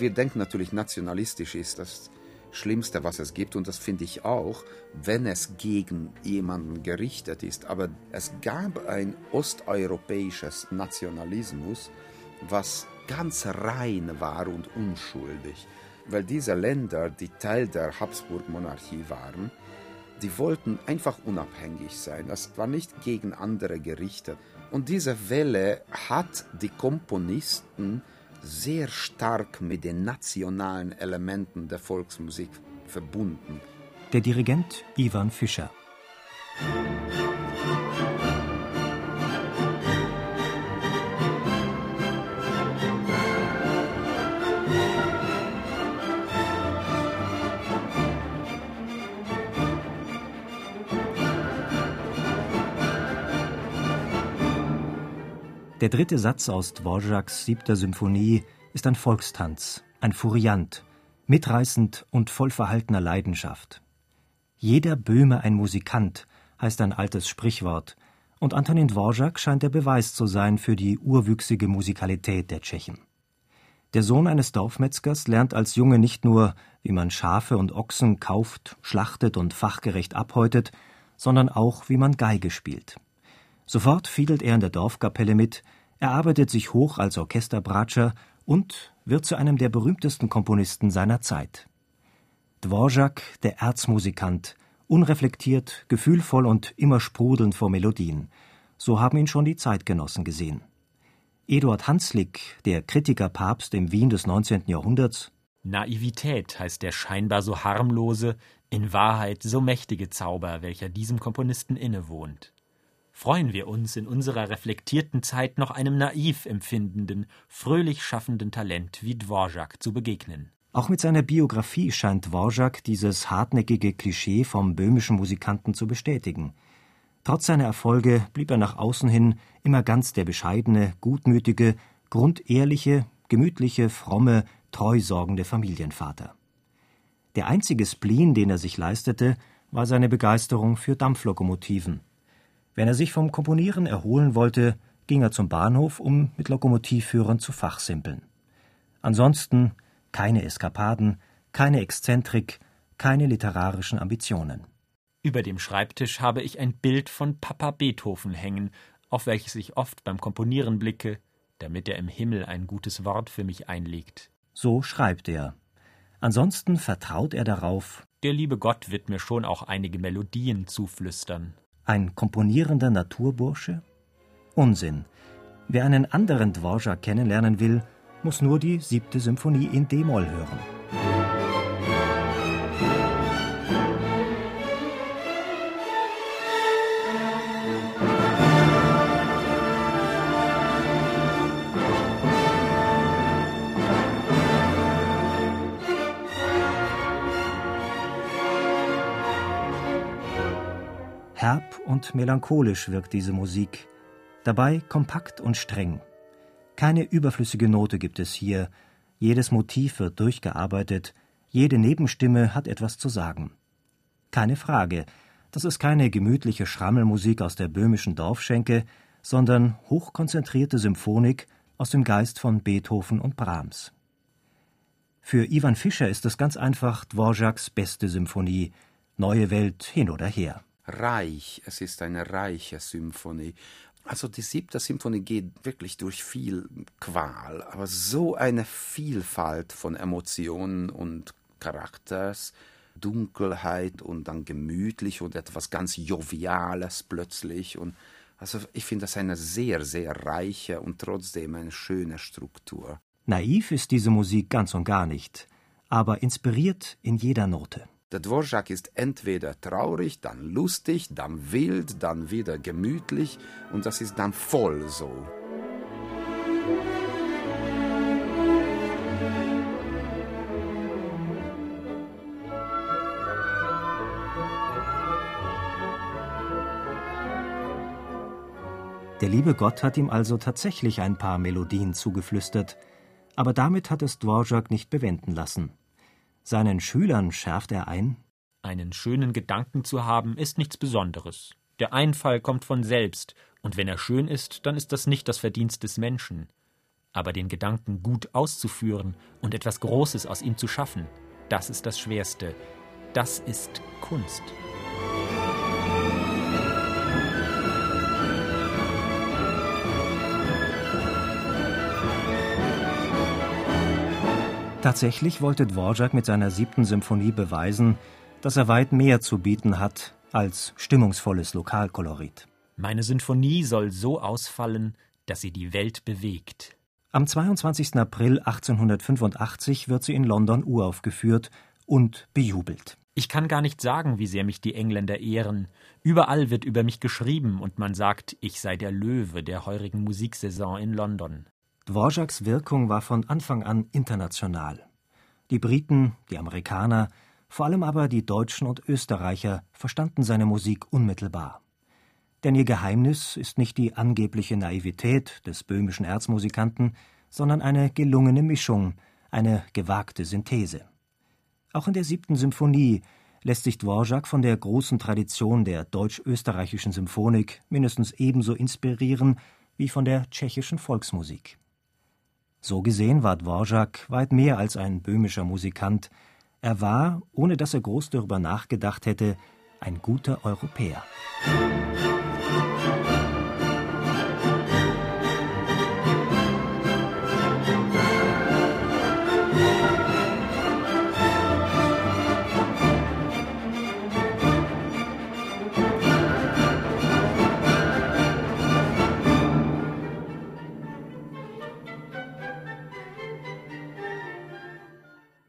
Wir denken natürlich, nationalistisch ist das Schlimmste, was es gibt. Und das finde ich auch, wenn es gegen jemanden gerichtet ist. Aber es gab ein osteuropäisches Nationalismus, was ganz rein war und unschuldig. Weil diese Länder, die Teil der Habsburg-Monarchie waren, die wollten einfach unabhängig sein. Das war nicht gegen andere gerichtet. Und diese Welle hat die Komponisten sehr stark mit den nationalen Elementen der Volksmusik verbunden. Der Dirigent Ivan Fischer. Der dritte Satz aus Dvořáks siebter Symphonie ist ein Volkstanz, ein Furiant, mitreißend und voll verhaltener Leidenschaft. Jeder Böhme ein Musikant, heißt ein altes Sprichwort, und Antonin Dvořák scheint der Beweis zu sein für die urwüchsige Musikalität der Tschechen. Der Sohn eines Dorfmetzgers lernt als Junge nicht nur, wie man Schafe und Ochsen kauft, schlachtet und fachgerecht abhäutet, sondern auch, wie man Geige spielt. Sofort fiedelt er in der Dorfkapelle mit, er arbeitet sich hoch als Orchesterbratscher und wird zu einem der berühmtesten Komponisten seiner Zeit. Dvorak, der Erzmusikant, unreflektiert, gefühlvoll und immer sprudelnd vor Melodien. So haben ihn schon die Zeitgenossen gesehen. Eduard Hanslick, der Kritikerpapst im Wien des 19. Jahrhunderts, Naivität heißt der scheinbar so harmlose, in Wahrheit so mächtige Zauber, welcher diesem Komponisten innewohnt freuen wir uns in unserer reflektierten Zeit noch einem naiv empfindenden, fröhlich schaffenden Talent wie Dvorak zu begegnen. Auch mit seiner Biografie scheint Dvorak dieses hartnäckige Klischee vom böhmischen Musikanten zu bestätigen. Trotz seiner Erfolge blieb er nach außen hin immer ganz der bescheidene, gutmütige, grundehrliche, gemütliche, fromme, treusorgende Familienvater. Der einzige Spleen, den er sich leistete, war seine Begeisterung für Dampflokomotiven. Wenn er sich vom Komponieren erholen wollte, ging er zum Bahnhof, um mit Lokomotivführern zu fachsimpeln. Ansonsten keine Eskapaden, keine Exzentrik, keine literarischen Ambitionen. Über dem Schreibtisch habe ich ein Bild von Papa Beethoven hängen, auf welches ich oft beim Komponieren blicke, damit er im Himmel ein gutes Wort für mich einlegt. So schreibt er. Ansonsten vertraut er darauf, der liebe Gott wird mir schon auch einige Melodien zuflüstern. Ein komponierender Naturbursche? Unsinn. Wer einen anderen Dvorak kennenlernen will, muss nur die siebte Symphonie in D-Moll hören. Herb und melancholisch wirkt diese Musik, dabei kompakt und streng. Keine überflüssige Note gibt es hier, jedes Motiv wird durchgearbeitet, jede Nebenstimme hat etwas zu sagen. Keine Frage, das ist keine gemütliche Schrammelmusik aus der böhmischen Dorfschenke, sondern hochkonzentrierte Symphonik aus dem Geist von Beethoven und Brahms. Für Ivan Fischer ist es ganz einfach Dvořáks beste Symphonie, Neue Welt hin oder her reich, es ist eine reiche Symphonie. Also die siebte Symphonie geht wirklich durch viel Qual, aber so eine Vielfalt von Emotionen und Charakters, Dunkelheit und dann gemütlich und etwas ganz Joviales plötzlich und also ich finde das eine sehr, sehr reiche und trotzdem eine schöne Struktur. Naiv ist diese Musik ganz und gar nicht, aber inspiriert in jeder Note. Der Dvorak ist entweder traurig, dann lustig, dann wild, dann wieder gemütlich und das ist dann voll so. Der liebe Gott hat ihm also tatsächlich ein paar Melodien zugeflüstert, aber damit hat es Dvorak nicht bewenden lassen. Seinen Schülern schärft er ein: Einen schönen Gedanken zu haben, ist nichts Besonderes. Der Einfall kommt von selbst, und wenn er schön ist, dann ist das nicht das Verdienst des Menschen. Aber den Gedanken gut auszuführen und etwas Großes aus ihm zu schaffen, das ist das Schwerste. Das ist Kunst. Tatsächlich wollte Dvorak mit seiner siebten Symphonie beweisen, dass er weit mehr zu bieten hat als stimmungsvolles Lokalkolorit. Meine Sinfonie soll so ausfallen, dass sie die Welt bewegt. Am 22. April 1885 wird sie in London uraufgeführt und bejubelt. Ich kann gar nicht sagen, wie sehr mich die Engländer ehren. Überall wird über mich geschrieben und man sagt, ich sei der Löwe der heurigen Musiksaison in London. Dvoraks Wirkung war von Anfang an international. Die Briten, die Amerikaner, vor allem aber die Deutschen und Österreicher verstanden seine Musik unmittelbar. Denn ihr Geheimnis ist nicht die angebliche Naivität des böhmischen Erzmusikanten, sondern eine gelungene Mischung, eine gewagte Synthese. Auch in der siebten Symphonie lässt sich Dvorak von der großen Tradition der deutsch-österreichischen Symphonik mindestens ebenso inspirieren wie von der tschechischen Volksmusik. So gesehen war Dvorak weit mehr als ein böhmischer Musikant. Er war, ohne dass er groß darüber nachgedacht hätte, ein guter Europäer. Musik